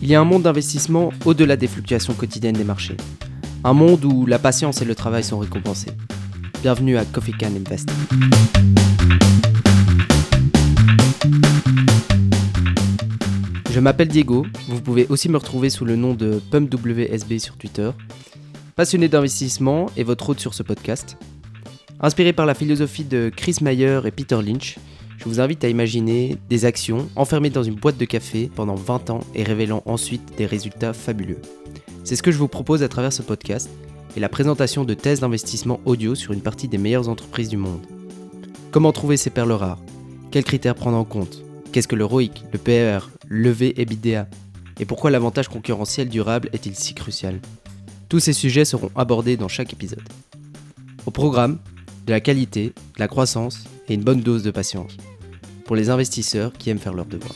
Il y a un monde d'investissement au-delà des fluctuations quotidiennes des marchés. Un monde où la patience et le travail sont récompensés. Bienvenue à Coffee Can Invest. Je m'appelle Diego, vous pouvez aussi me retrouver sous le nom de PumpWSB sur Twitter. Passionné d'investissement et votre hôte sur ce podcast. Inspiré par la philosophie de Chris Mayer et Peter Lynch, je vous invite à imaginer des actions enfermées dans une boîte de café pendant 20 ans et révélant ensuite des résultats fabuleux. C'est ce que je vous propose à travers ce podcast et la présentation de thèses d'investissement audio sur une partie des meilleures entreprises du monde. Comment trouver ces perles rares? Quels critères prendre en compte? Qu'est-ce que le ROIC, le PER, levé EBITDA Et pourquoi l'avantage concurrentiel durable est-il si crucial? Tous ces sujets seront abordés dans chaque épisode. Au programme, de la qualité, la croissance et une bonne dose de patience. Pour les investisseurs qui aiment faire leur devoir.